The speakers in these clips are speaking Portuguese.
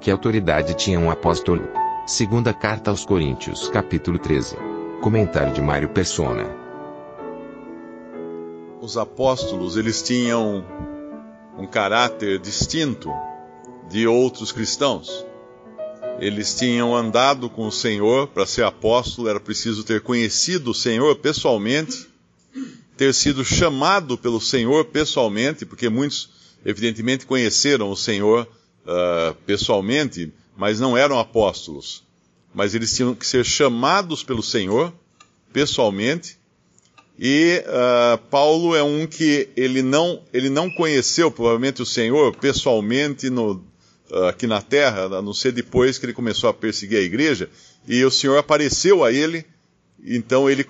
Que autoridade tinha um apóstolo? Segunda carta aos Coríntios, capítulo 13. Comentário de Mário Persona. Os apóstolos, eles tinham um caráter distinto de outros cristãos. Eles tinham andado com o Senhor, para ser apóstolo era preciso ter conhecido o Senhor pessoalmente, ter sido chamado pelo Senhor pessoalmente, porque muitos, evidentemente, conheceram o Senhor uh, pessoalmente, mas não eram apóstolos. Mas eles tinham que ser chamados pelo Senhor pessoalmente e uh, Paulo é um que ele não, ele não conheceu provavelmente o Senhor pessoalmente no, uh, aqui na terra, a não ser depois que ele começou a perseguir a igreja, e o Senhor apareceu a ele, então ele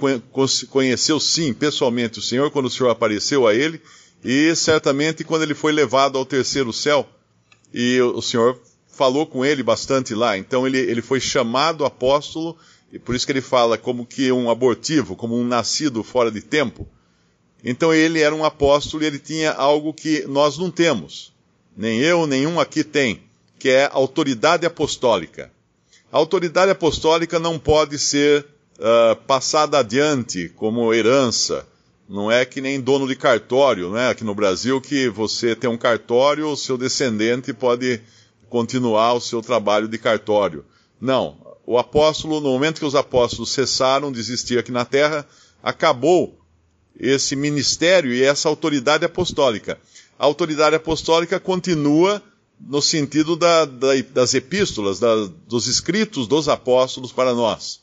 conheceu sim pessoalmente o Senhor quando o Senhor apareceu a ele, e certamente quando ele foi levado ao terceiro céu, e o Senhor falou com ele bastante lá, então ele, ele foi chamado apóstolo e por isso que ele fala como que um abortivo, como um nascido fora de tempo. Então ele era um apóstolo e ele tinha algo que nós não temos. Nem eu, nenhum aqui tem, que é autoridade apostólica. A autoridade apostólica não pode ser uh, passada adiante como herança. Não é que nem dono de cartório, né? Aqui no Brasil que você tem um cartório, o seu descendente pode continuar o seu trabalho de cartório. Não, o apóstolo, no momento que os apóstolos cessaram de existir aqui na terra, acabou esse ministério e essa autoridade apostólica. A autoridade apostólica continua no sentido da, da, das epístolas, da, dos escritos dos apóstolos para nós.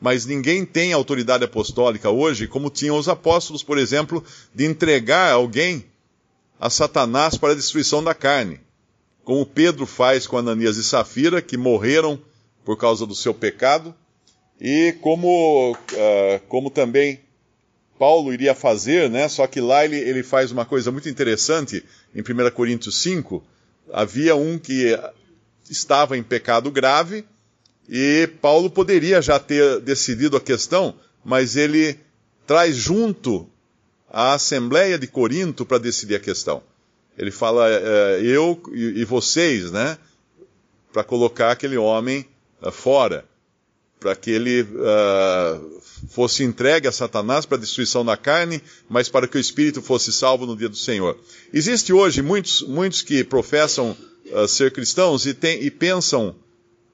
Mas ninguém tem autoridade apostólica hoje, como tinham os apóstolos, por exemplo, de entregar alguém a Satanás para a destruição da carne. Como Pedro faz com Ananias e Safira, que morreram por causa do seu pecado, e como, uh, como também Paulo iria fazer, né? Só que lá ele, ele faz uma coisa muito interessante, em 1 Coríntios 5, havia um que estava em pecado grave, e Paulo poderia já ter decidido a questão, mas ele traz junto a Assembleia de Corinto para decidir a questão. Ele fala, uh, eu e vocês, né? Para colocar aquele homem uh, fora, para que ele uh, fosse entregue a Satanás para destruição da carne, mas para que o espírito fosse salvo no dia do Senhor. Existe hoje muitos, muitos que professam uh, ser cristãos e, tem, e pensam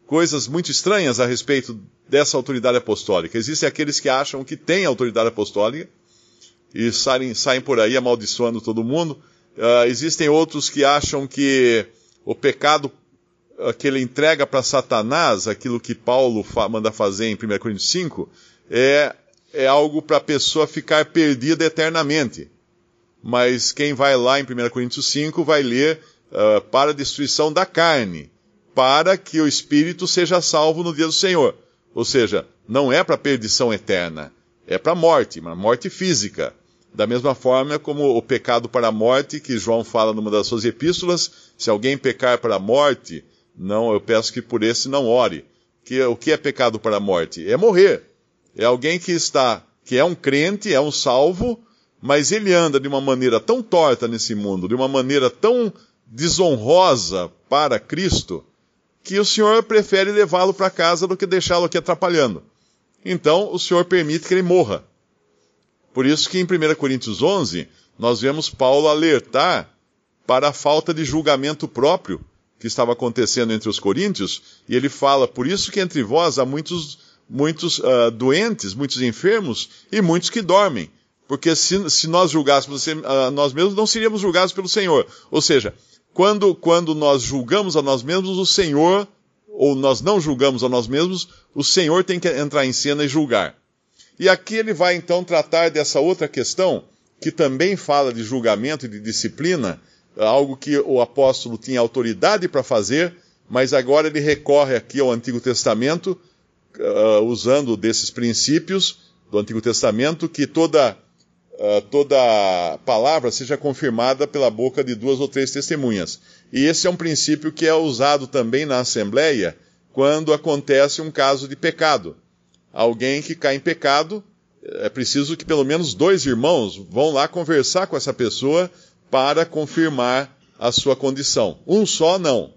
coisas muito estranhas a respeito dessa autoridade apostólica. Existem aqueles que acham que têm autoridade apostólica e saem, saem por aí amaldiçoando todo mundo. Uh, existem outros que acham que o pecado que ele entrega para Satanás, aquilo que Paulo fa manda fazer em 1 Coríntios 5, é, é algo para a pessoa ficar perdida eternamente. Mas quem vai lá em 1 Coríntios 5 vai ler uh, para a destruição da carne, para que o espírito seja salvo no dia do Senhor. Ou seja, não é para perdição eterna, é para morte, uma morte física. Da mesma forma como o pecado para a morte, que João fala numa das suas epístolas, se alguém pecar para a morte, não, eu peço que por esse não ore. Que, o que é pecado para a morte? É morrer. É alguém que está, que é um crente, é um salvo, mas ele anda de uma maneira tão torta nesse mundo, de uma maneira tão desonrosa para Cristo, que o Senhor prefere levá-lo para casa do que deixá-lo aqui atrapalhando. Então, o Senhor permite que ele morra. Por isso que em 1 Coríntios 11, nós vemos Paulo alertar para a falta de julgamento próprio que estava acontecendo entre os coríntios, e ele fala: Por isso que entre vós há muitos, muitos uh, doentes, muitos enfermos e muitos que dormem. Porque se, se nós julgássemos uh, nós mesmos, não seríamos julgados pelo Senhor. Ou seja, quando, quando nós julgamos a nós mesmos, o Senhor, ou nós não julgamos a nós mesmos, o Senhor tem que entrar em cena e julgar. E aqui ele vai então tratar dessa outra questão que também fala de julgamento e de disciplina, algo que o apóstolo tinha autoridade para fazer, mas agora ele recorre aqui ao Antigo Testamento, uh, usando desses princípios do Antigo Testamento, que toda, uh, toda palavra seja confirmada pela boca de duas ou três testemunhas. E esse é um princípio que é usado também na Assembleia quando acontece um caso de pecado. Alguém que cai em pecado, é preciso que pelo menos dois irmãos vão lá conversar com essa pessoa para confirmar a sua condição. Um só não.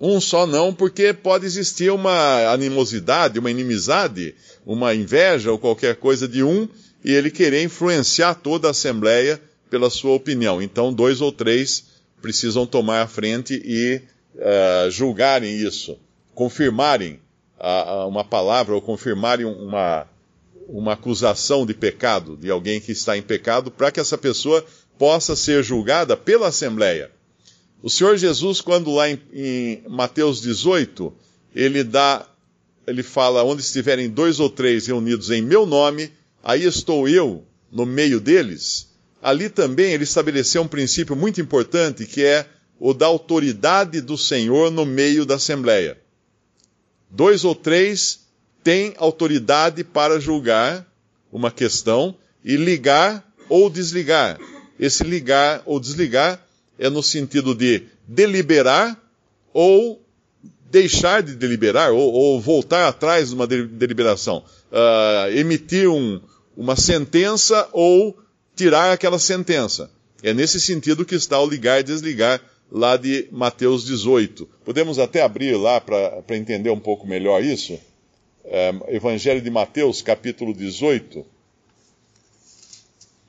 Um só não, porque pode existir uma animosidade, uma inimizade, uma inveja ou qualquer coisa de um e ele querer influenciar toda a Assembleia pela sua opinião. Então, dois ou três precisam tomar a frente e uh, julgarem isso confirmarem a, a uma palavra ou confirmarem uma, uma acusação de pecado de alguém que está em pecado, para que essa pessoa possa ser julgada pela Assembleia. O Senhor Jesus, quando lá em, em, Mateus 18, ele dá, ele fala, onde estiverem dois ou três reunidos em meu nome, aí estou eu no meio deles. Ali também ele estabeleceu um princípio muito importante, que é o da autoridade do Senhor no meio da Assembleia dois ou três têm autoridade para julgar uma questão e ligar ou desligar. Esse ligar ou desligar é no sentido de deliberar ou deixar de deliberar, ou, ou voltar atrás de uma deliberação, uh, emitir um, uma sentença ou tirar aquela sentença. É nesse sentido que está o ligar e desligar lá de Mateus 18. Podemos até abrir lá para entender um pouco melhor isso. É, Evangelho de Mateus, capítulo 18.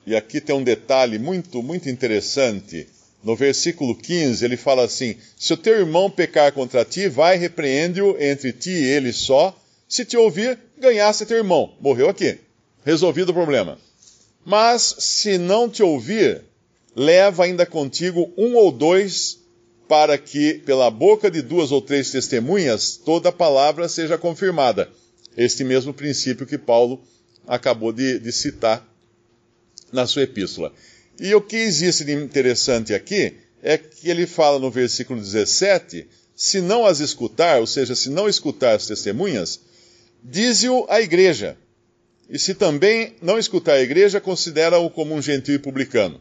E aqui tem um detalhe muito, muito interessante. No versículo 15, ele fala assim: Se o teu irmão pecar contra ti, vai, repreende-o entre ti e ele só. Se te ouvir, ganhasse teu irmão. Morreu aqui. Resolvido o problema. Mas se não te ouvir, leva ainda contigo um ou dois, para que, pela boca de duas ou três testemunhas, toda palavra seja confirmada. Este mesmo princípio que Paulo acabou de, de citar na sua epístola. E o que existe de interessante aqui é que ele fala no versículo 17: se não as escutar, ou seja, se não escutar as testemunhas, dize-o à igreja. E se também não escutar a igreja, considera-o como um gentil e publicano.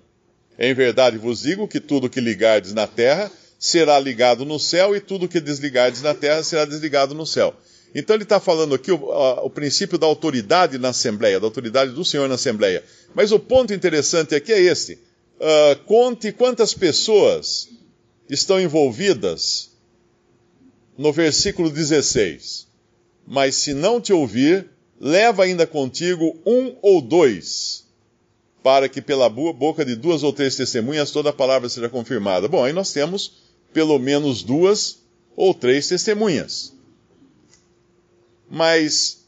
Em verdade vos digo que tudo que ligardes na terra será ligado no céu, e tudo que desligardes na terra será desligado no céu. Então ele está falando aqui o, o, princípio da autoridade na Assembleia, da autoridade do Senhor na Assembleia. Mas o ponto interessante aqui é este. Uh, conte quantas pessoas estão envolvidas no versículo 16. Mas se não te ouvir, leva ainda contigo um ou dois para que pela boca de duas ou três testemunhas toda a palavra seja confirmada. Bom, aí nós temos pelo menos duas ou três testemunhas. Mas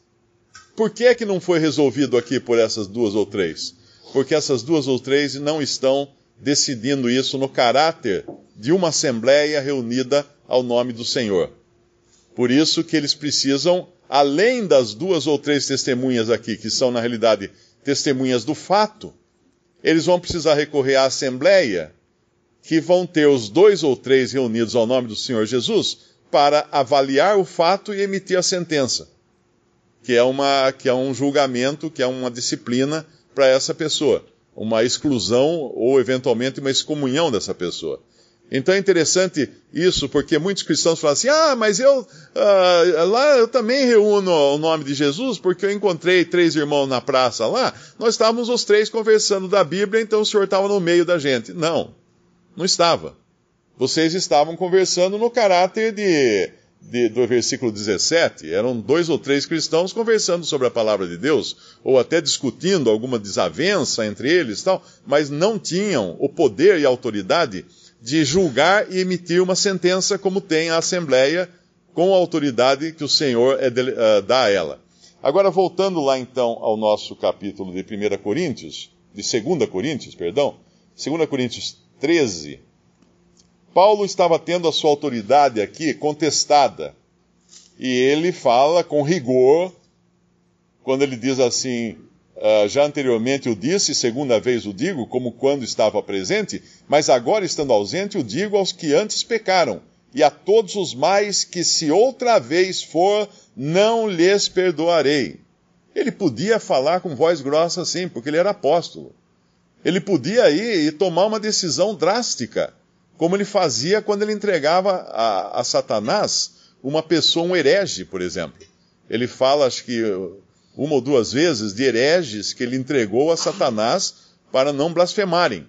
por que é que não foi resolvido aqui por essas duas ou três? Porque essas duas ou três não estão decidindo isso no caráter de uma assembleia reunida ao nome do Senhor. Por isso que eles precisam, além das duas ou três testemunhas aqui, que são na realidade testemunhas do fato, eles vão precisar recorrer à Assembleia, que vão ter os dois ou três reunidos ao nome do Senhor Jesus, para avaliar o fato e emitir a sentença, que é, uma, que é um julgamento, que é uma disciplina para essa pessoa, uma exclusão ou eventualmente uma excomunhão dessa pessoa. Então é interessante isso, porque muitos cristãos falam assim: ah, mas eu ah, lá eu também reúno o nome de Jesus, porque eu encontrei três irmãos na praça lá, nós estávamos os três conversando da Bíblia, então o senhor estava no meio da gente. Não, não estava. Vocês estavam conversando no caráter de, de, do versículo 17. Eram dois ou três cristãos conversando sobre a palavra de Deus, ou até discutindo alguma desavença entre eles, tal, mas não tinham o poder e a autoridade de julgar e emitir uma sentença como tem a Assembleia, com a autoridade que o Senhor é de, uh, dá a ela. Agora, voltando lá então ao nosso capítulo de 1 Coríntios, de 2 Coríntios, perdão, 2 Coríntios 13, Paulo estava tendo a sua autoridade aqui contestada. E ele fala com rigor, quando ele diz assim: Uh, já anteriormente o disse, segunda vez o digo, como quando estava presente, mas agora estando ausente o digo aos que antes pecaram, e a todos os mais que se outra vez for, não lhes perdoarei. Ele podia falar com voz grossa assim, porque ele era apóstolo. Ele podia ir e tomar uma decisão drástica, como ele fazia quando ele entregava a, a Satanás uma pessoa, um herege, por exemplo. Ele fala, acho que uma ou duas vezes, de hereges que ele entregou a Satanás para não blasfemarem.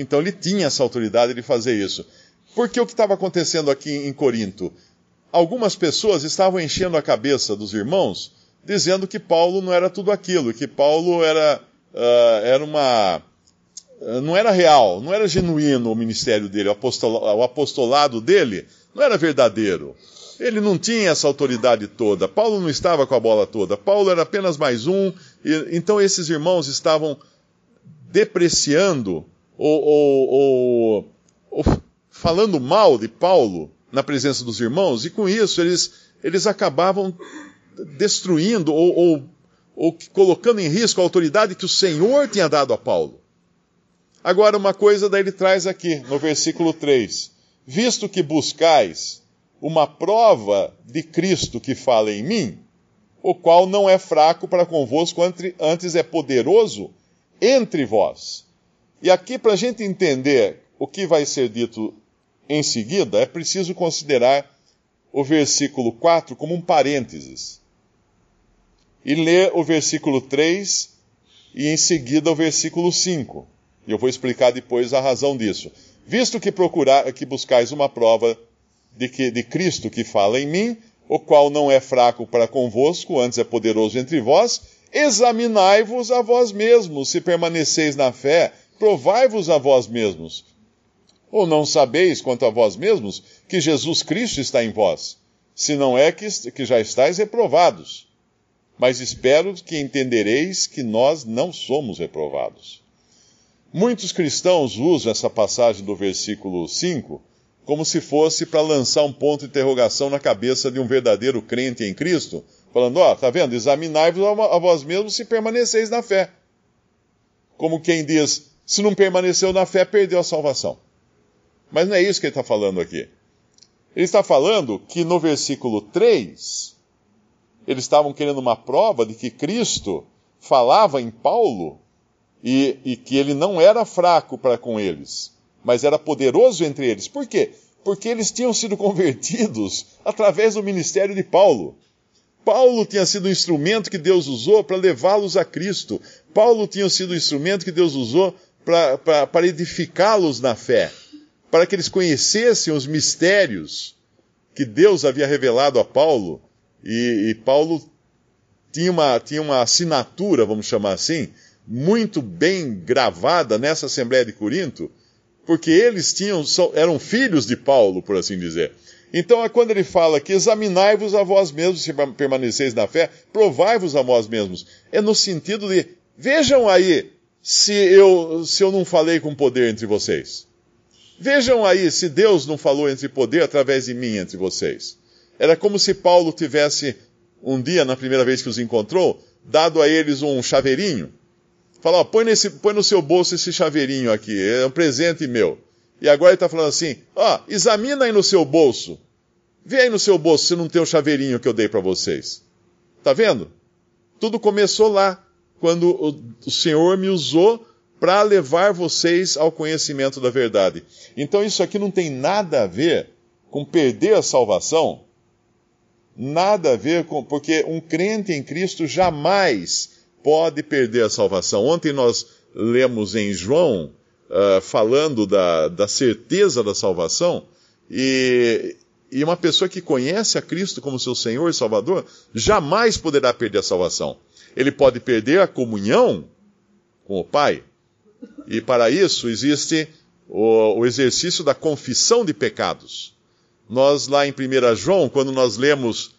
Então ele tinha essa autoridade de fazer isso. Porque o que estava acontecendo aqui em Corinto? Algumas pessoas estavam enchendo a cabeça dos irmãos, dizendo que Paulo não era tudo aquilo, que Paulo era, uh, era uma. Uh, não era real, não era genuíno o ministério dele, o, o apostolado dele não era verdadeiro. Ele não tinha essa autoridade toda. Paulo não estava com a bola toda. Paulo era apenas mais um. E, então esses irmãos estavam depreciando ou, ou, ou, ou, falando mal de Paulo na presença dos irmãos, e com isso eles, eles acabavam destruindo ou, ou, ou colocando em risco a autoridade que o Senhor tinha dado a Paulo. Agora, uma coisa daí ele traz aqui, no versículo 3: Visto que buscais uma prova de Cristo que fala em mim, o qual não é fraco para convosco, antes é poderoso entre vós. E aqui, para a gente entender o que vai ser dito em seguida, é preciso considerar o versículo 4 como um parênteses. E ler o versículo 3 e em seguida o versículo 5. E eu vou explicar depois a razão disso. Visto que procurar que buscais uma prova de, que, de Cristo que fala em mim, o qual não é fraco para convosco, antes é poderoso entre vós, examinai-vos a vós mesmos, se permaneceis na fé, provai-vos a vós mesmos. Ou não sabeis quanto a vós mesmos que Jesus Cristo está em vós, se não é que, que já estáis reprovados. Mas espero que entendereis que nós não somos reprovados. Muitos cristãos usam essa passagem do versículo 5 como se fosse para lançar um ponto de interrogação na cabeça de um verdadeiro crente em Cristo, falando: ó, oh, tá vendo? Examinai-vos a vós mesmos se permaneceis na fé. Como quem diz: se não permaneceu na fé, perdeu a salvação. Mas não é isso que ele está falando aqui. Ele está falando que no versículo 3, eles estavam querendo uma prova de que Cristo falava em Paulo e, e que ele não era fraco para com eles mas era poderoso entre eles. Por quê? Porque eles tinham sido convertidos através do ministério de Paulo. Paulo tinha sido o instrumento que Deus usou para levá-los a Cristo. Paulo tinha sido o instrumento que Deus usou para edificá-los na fé, para que eles conhecessem os mistérios que Deus havia revelado a Paulo. E, e Paulo tinha uma, tinha uma assinatura, vamos chamar assim, muito bem gravada nessa Assembleia de Corinto, porque eles tinham, eram filhos de Paulo, por assim dizer. Então, é quando ele fala que examinai-vos a vós mesmos se permaneceis na fé, provai-vos a vós mesmos. É no sentido de, vejam aí se eu, se eu não falei com poder entre vocês. Vejam aí se Deus não falou entre poder através de mim entre vocês. Era como se Paulo tivesse, um dia, na primeira vez que os encontrou, dado a eles um chaveirinho Fala, ó, põe, nesse, põe no seu bolso esse chaveirinho aqui, é um presente meu. E agora ele está falando assim, ó, examina aí no seu bolso. Vê aí no seu bolso se não tem o chaveirinho que eu dei para vocês. Tá vendo? Tudo começou lá, quando o, o Senhor me usou para levar vocês ao conhecimento da verdade. Então isso aqui não tem nada a ver com perder a salvação, nada a ver com. Porque um crente em Cristo jamais pode perder a salvação. Ontem nós lemos em João, uh, falando da, da certeza da salvação, e, e uma pessoa que conhece a Cristo como seu Senhor e Salvador jamais poderá perder a salvação. Ele pode perder a comunhão com o Pai, e para isso existe o, o exercício da confissão de pecados. Nós, lá em 1 João, quando nós lemos,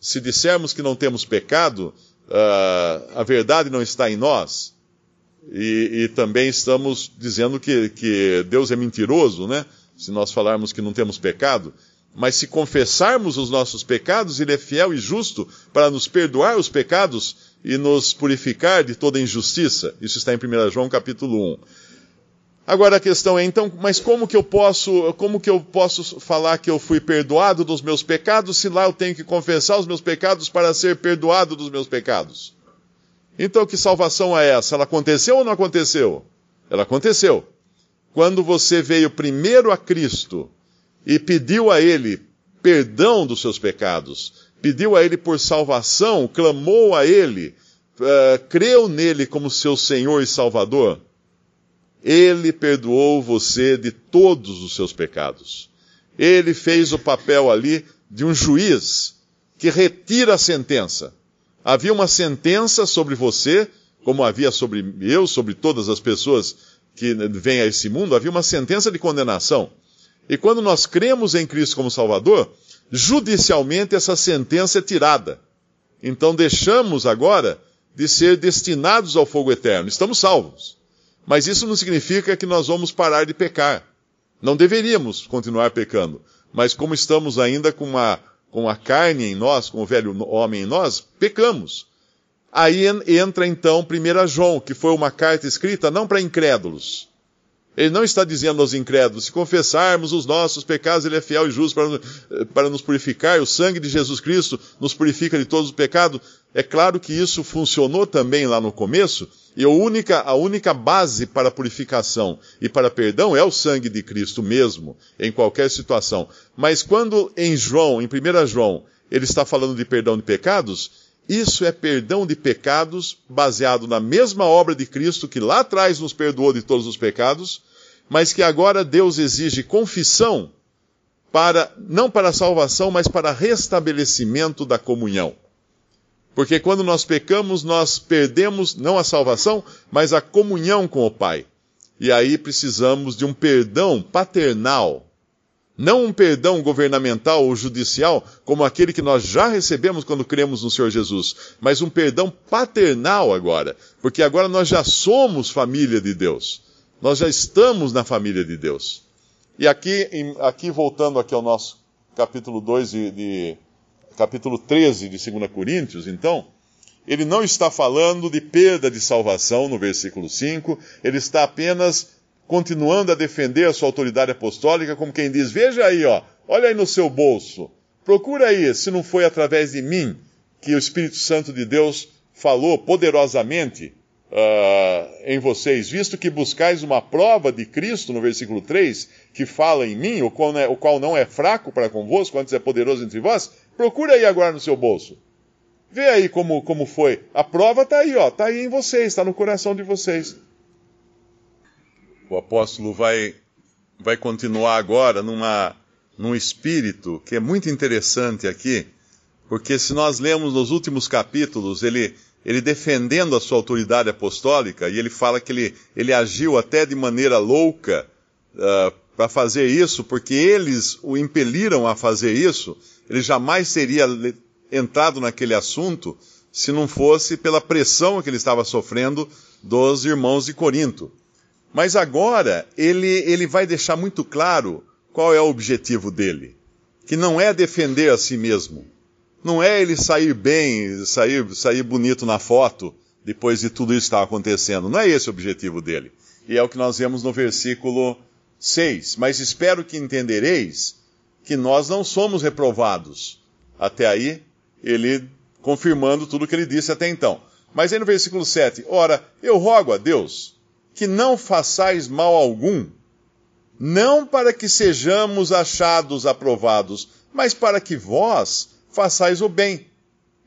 se dissermos que não temos pecado, uh, a verdade não está em nós, e, e também estamos dizendo que, que, Deus é mentiroso, né? Se nós falarmos que não temos pecado. Mas se confessarmos os nossos pecados, Ele é fiel e justo para nos perdoar os pecados e nos purificar de toda injustiça. Isso está em 1 João capítulo 1. Agora a questão é então, mas como que eu posso, como que eu posso falar que eu fui perdoado dos meus pecados se lá eu tenho que confessar os meus pecados para ser perdoado dos meus pecados? Então que salvação é essa? Ela aconteceu ou não aconteceu? Ela aconteceu. Quando você veio primeiro a Cristo e pediu a ele perdão dos seus pecados, pediu a ele por salvação, clamou a ele, uh, creu nele como seu Senhor e Salvador, ele perdoou você de todos os seus pecados. Ele fez o papel ali de um juiz que retira a sentença. Havia uma sentença sobre você, como havia sobre eu, sobre todas as pessoas que vêm a esse mundo, havia uma sentença de condenação. E quando nós cremos em Cristo como Salvador, judicialmente essa sentença é tirada. Então deixamos agora de ser destinados ao fogo eterno. Estamos salvos. Mas isso não significa que nós vamos parar de pecar. Não deveríamos continuar pecando. Mas como estamos ainda com, uma, com a carne em nós, com o velho homem em nós, pecamos. Aí entra então 1 João, que foi uma carta escrita não para incrédulos. Ele não está dizendo aos incrédulos, se confessarmos os nossos pecados, ele é fiel e justo para, para nos purificar, o sangue de Jesus Cristo nos purifica de todos os pecados. É claro que isso funcionou também lá no começo, e a única, a única base para purificação e para perdão é o sangue de Cristo mesmo, em qualquer situação. Mas quando em João, em 1 João, ele está falando de perdão de pecados, isso é perdão de pecados baseado na mesma obra de Cristo que lá atrás nos perdoou de todos os pecados, mas que agora Deus exige confissão para não para salvação, mas para restabelecimento da comunhão. Porque quando nós pecamos, nós perdemos não a salvação, mas a comunhão com o Pai. E aí precisamos de um perdão paternal. Não um perdão governamental ou judicial, como aquele que nós já recebemos quando cremos no Senhor Jesus, mas um perdão paternal agora, porque agora nós já somos família de Deus. Nós já estamos na família de Deus. E aqui, aqui voltando aqui ao nosso capítulo 2 de, de capítulo 13 de 2 Coríntios, então, ele não está falando de perda de salvação no versículo 5, ele está apenas continuando a defender a sua autoridade apostólica, como quem diz: Veja aí, ó, olha aí no seu bolso, procura aí se não foi através de mim que o Espírito Santo de Deus falou poderosamente uh, em vocês, visto que buscais uma prova de Cristo, no versículo 3, que fala em mim, o qual, é, o qual não é fraco para convosco, antes é poderoso entre vós, procura aí agora no seu bolso. Vê aí como, como foi. A prova está aí, ó, está aí em vocês, está no coração de vocês. O apóstolo vai, vai continuar agora numa, num espírito que é muito interessante aqui, porque se nós lemos nos últimos capítulos, ele, ele defendendo a sua autoridade apostólica, e ele fala que ele, ele agiu até de maneira louca uh, para fazer isso, porque eles o impeliram a fazer isso, ele jamais teria entrado naquele assunto se não fosse pela pressão que ele estava sofrendo dos irmãos de Corinto. Mas agora ele, ele vai deixar muito claro qual é o objetivo dele, que não é defender a si mesmo não é ele sair bem, sair, sair bonito na foto depois de tudo isso estar acontecendo. Não é esse o objetivo dele. E é o que nós vemos no versículo 6. Mas espero que entendereis que nós não somos reprovados. Até aí, ele confirmando tudo o que ele disse até então. Mas aí no versículo 7, ora, eu rogo a Deus que não façais mal algum, não para que sejamos achados aprovados, mas para que vós façais o bem,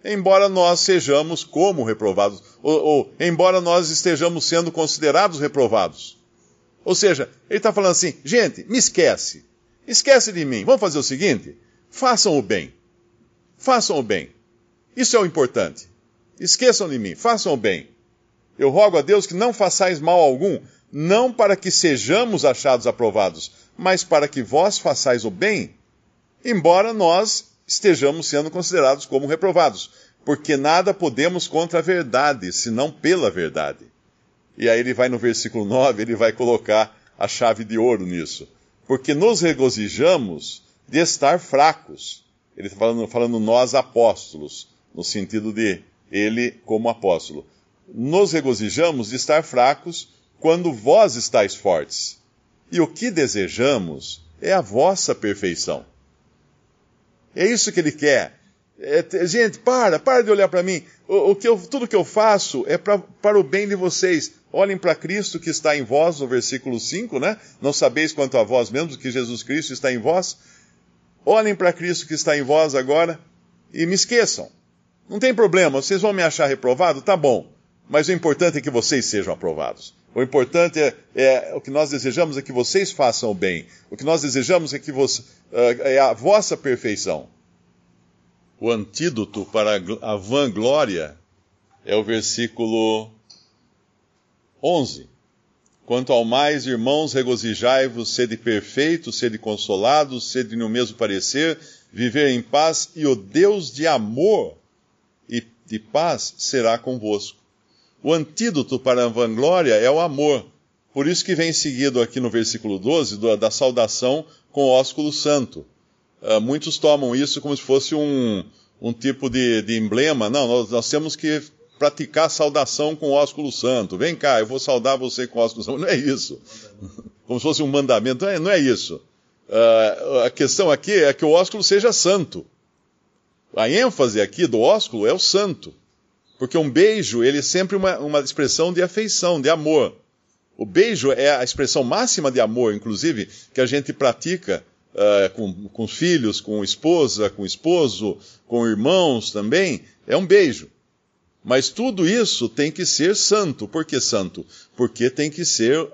embora nós sejamos como reprovados, ou, ou embora nós estejamos sendo considerados reprovados. Ou seja, ele está falando assim: gente, me esquece, esquece de mim, vamos fazer o seguinte: façam o bem, façam o bem. Isso é o importante. Esqueçam de mim, façam o bem. Eu rogo a Deus que não façais mal algum, não para que sejamos achados aprovados, mas para que vós façais o bem, embora nós estejamos sendo considerados como reprovados, porque nada podemos contra a verdade, senão pela verdade. E aí ele vai no versículo 9, ele vai colocar a chave de ouro nisso. Porque nos regozijamos de estar fracos. Ele está falando, falando nós apóstolos, no sentido de, ele como apóstolo. Nos regozijamos de estar fracos quando vós estáis fortes. E o que desejamos é a vossa perfeição. É isso que ele quer. É, gente, para, para de olhar para mim. O, o, que eu, tudo que eu faço é pra, para o bem de vocês. Olhem para Cristo que está em vós, no versículo 5, né? Não sabeis quanto a vós mesmos que Jesus Cristo está em vós. Olhem para Cristo que está em vós agora e me esqueçam. Não tem problema, vocês vão me achar reprovado? Tá bom. Mas o importante é que vocês sejam aprovados. O importante é, é, o que nós desejamos é que vocês façam o bem. O que nós desejamos é que você, é, é a vossa perfeição. O antídoto para a vanglória é o versículo 11. Quanto ao mais, irmãos, regozijai-vos, sede perfeitos, sede consolados, sede no mesmo parecer, viver em paz, e o Deus de amor e de paz será convosco. O antídoto para a vanglória é o amor. Por isso que vem seguido aqui no versículo 12 da saudação com o ósculo santo. Uh, muitos tomam isso como se fosse um, um tipo de, de emblema. Não, nós, nós, temos que praticar saudação com o ósculo santo. Vem cá, eu vou saudar você com o ósculo santo. Não é isso. Como se fosse um mandamento. Não é, não é isso. Uh, a questão aqui é que o ósculo seja santo. A ênfase aqui do ósculo é o santo. Porque um beijo, ele é sempre uma, uma expressão de afeição, de amor. O beijo é a expressão máxima de amor, inclusive, que a gente pratica uh, com, com filhos, com esposa, com esposo, com irmãos também. É um beijo. Mas tudo isso tem que ser santo. Por que santo? Porque tem que ser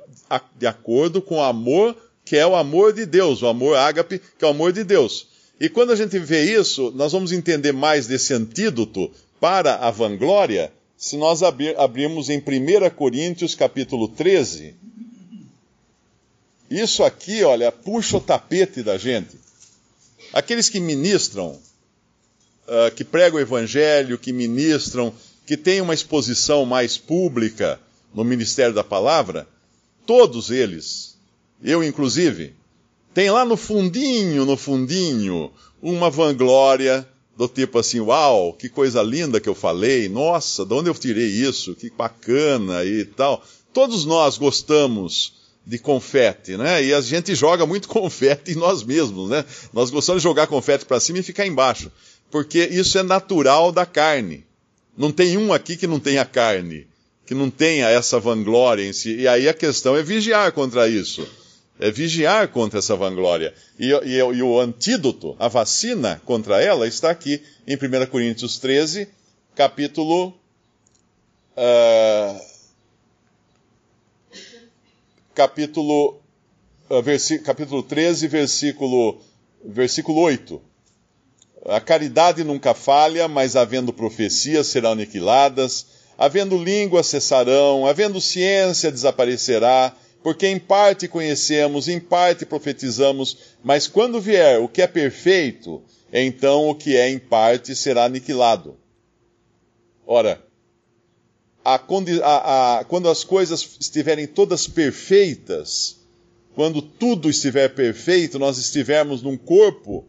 de acordo com o amor que é o amor de Deus, o amor ágape, que é o amor de Deus. E quando a gente vê isso, nós vamos entender mais desse antídoto para a vanglória, se nós abrir, abrirmos em 1 Coríntios capítulo 13, isso aqui, olha, puxa o tapete da gente. Aqueles que ministram, uh, que pregam o evangelho, que ministram, que têm uma exposição mais pública no ministério da palavra, todos eles, eu inclusive, tem lá no fundinho, no fundinho, uma vanglória do tipo assim, uau, que coisa linda que eu falei, nossa, de onde eu tirei isso, que bacana e tal. Todos nós gostamos de confete, né? E a gente joga muito confete em nós mesmos, né? Nós gostamos de jogar confete para cima e ficar embaixo, porque isso é natural da carne. Não tem um aqui que não tenha carne, que não tenha essa vanglória em si. E aí a questão é vigiar contra isso é vigiar contra essa vanglória. E, e, e, o antídoto, a vacina contra ela, está aqui em 1 Coríntios 13, capítulo. Uh, capítulo, uh, capítulo 13, versículo, versículo 8. A caridade nunca falha, mas havendo profecias serão aniquiladas, havendo línguas cessarão, havendo ciência desaparecerá porque em parte conhecemos, em parte profetizamos, mas quando vier o que é perfeito, então o que é em parte será aniquilado. Ora, a, a, a, quando as coisas estiverem todas perfeitas, quando tudo estiver perfeito, nós estivermos num corpo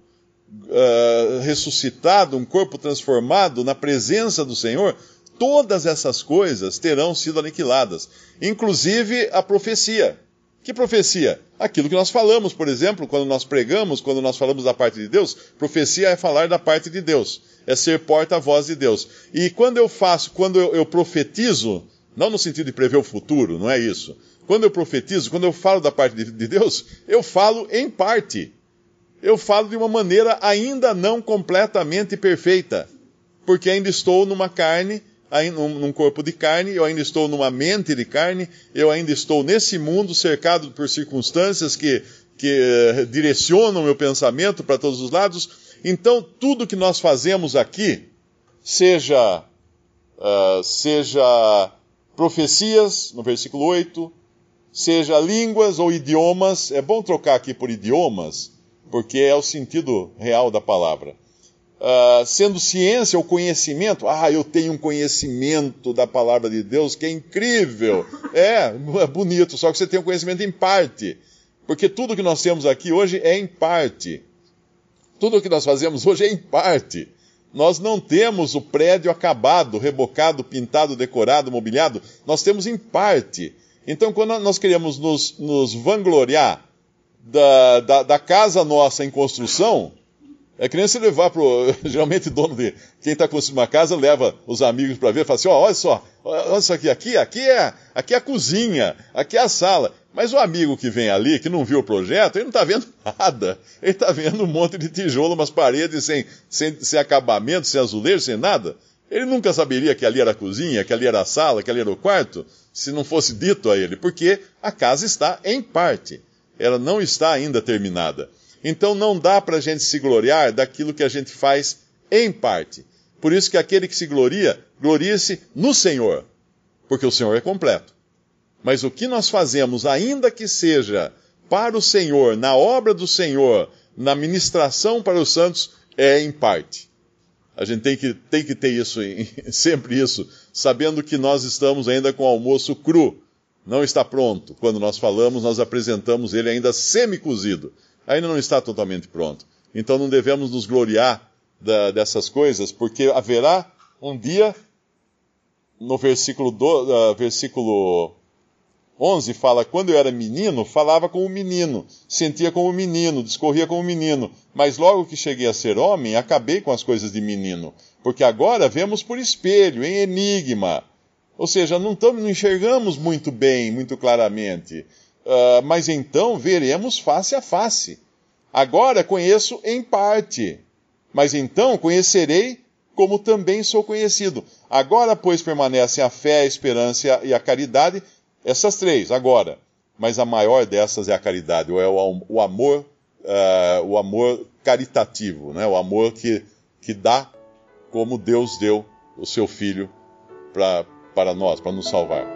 uh, ressuscitado, um corpo transformado na presença do Senhor, todas essas coisas terão sido aniquiladas, inclusive a profecia. Que profecia? Aquilo que nós falamos, por exemplo, quando nós pregamos, quando nós falamos da parte de Deus, profecia é falar da parte de Deus, é ser porta-voz de Deus. E quando eu faço, quando eu, eu profetizo, não no sentido de prever o futuro, não é isso. Quando eu profetizo, quando eu falo da parte de, de Deus, eu falo em parte. Eu falo de uma maneira ainda não completamente perfeita, porque ainda estou numa carne num corpo de carne, eu ainda estou numa mente de carne, eu ainda estou nesse mundo cercado por circunstâncias que, que uh, direcionam meu pensamento para todos os lados. Então, tudo que nós fazemos aqui, seja, uh, seja profecias, no versículo 8, seja línguas ou idiomas, é bom trocar aqui por idiomas, porque é o sentido real da palavra Uh, sendo ciência ou conhecimento, ah, eu tenho um conhecimento da palavra de Deus que é incrível. É, é bonito, só que você tem um conhecimento em parte. Porque tudo que nós temos aqui hoje é em parte. Tudo que nós fazemos hoje é em parte. Nós não temos o prédio acabado, rebocado, pintado, decorado, mobiliado. Nós temos em parte. Então, quando nós queremos nos, nos vangloriar da, da, da, casa nossa em construção, é que nem se levar para Geralmente, dono de. Quem está construindo uma casa leva os amigos para ver e fala assim: oh, olha só, olha isso aqui, aqui, aqui é, aqui é a cozinha, aqui é a sala. Mas o amigo que vem ali, que não viu o projeto, ele não está vendo nada. Ele está vendo um monte de tijolo, umas paredes sem, sem, sem acabamento, sem azulejo, sem nada. Ele nunca saberia que ali era a cozinha, que ali era a sala, que ali era o quarto, se não fosse dito a ele, porque a casa está em parte. Ela não está ainda terminada. Então não dá para a gente se gloriar daquilo que a gente faz em parte. Por isso que aquele que se gloria, gloria-se no Senhor, porque o Senhor é completo. Mas o que nós fazemos, ainda que seja para o Senhor, na obra do Senhor, na ministração para os santos, é em parte. A gente tem que, tem que ter isso, sempre isso, sabendo que nós estamos ainda com o almoço cru. Não está pronto. Quando nós falamos, nós apresentamos ele ainda semi-cozido. Ainda não está totalmente pronto. Então não devemos nos gloriar da, dessas coisas, porque haverá um dia, no versículo, do, uh, versículo 11 fala: Quando eu era menino, falava como menino, sentia como menino, discorria como menino, mas logo que cheguei a ser homem, acabei com as coisas de menino, porque agora vemos por espelho, em enigma. Ou seja, não, tamo, não enxergamos muito bem, muito claramente, uh, mas então veremos face a face. Agora conheço em parte, mas então conhecerei como também sou conhecido. Agora, pois, permanecem a fé, a esperança e a caridade essas três, agora. Mas a maior dessas é a caridade, ou é o, amor, uh, o amor caritativo, né? o amor que, que dá como Deus deu o seu Filho para nós, para nos salvar.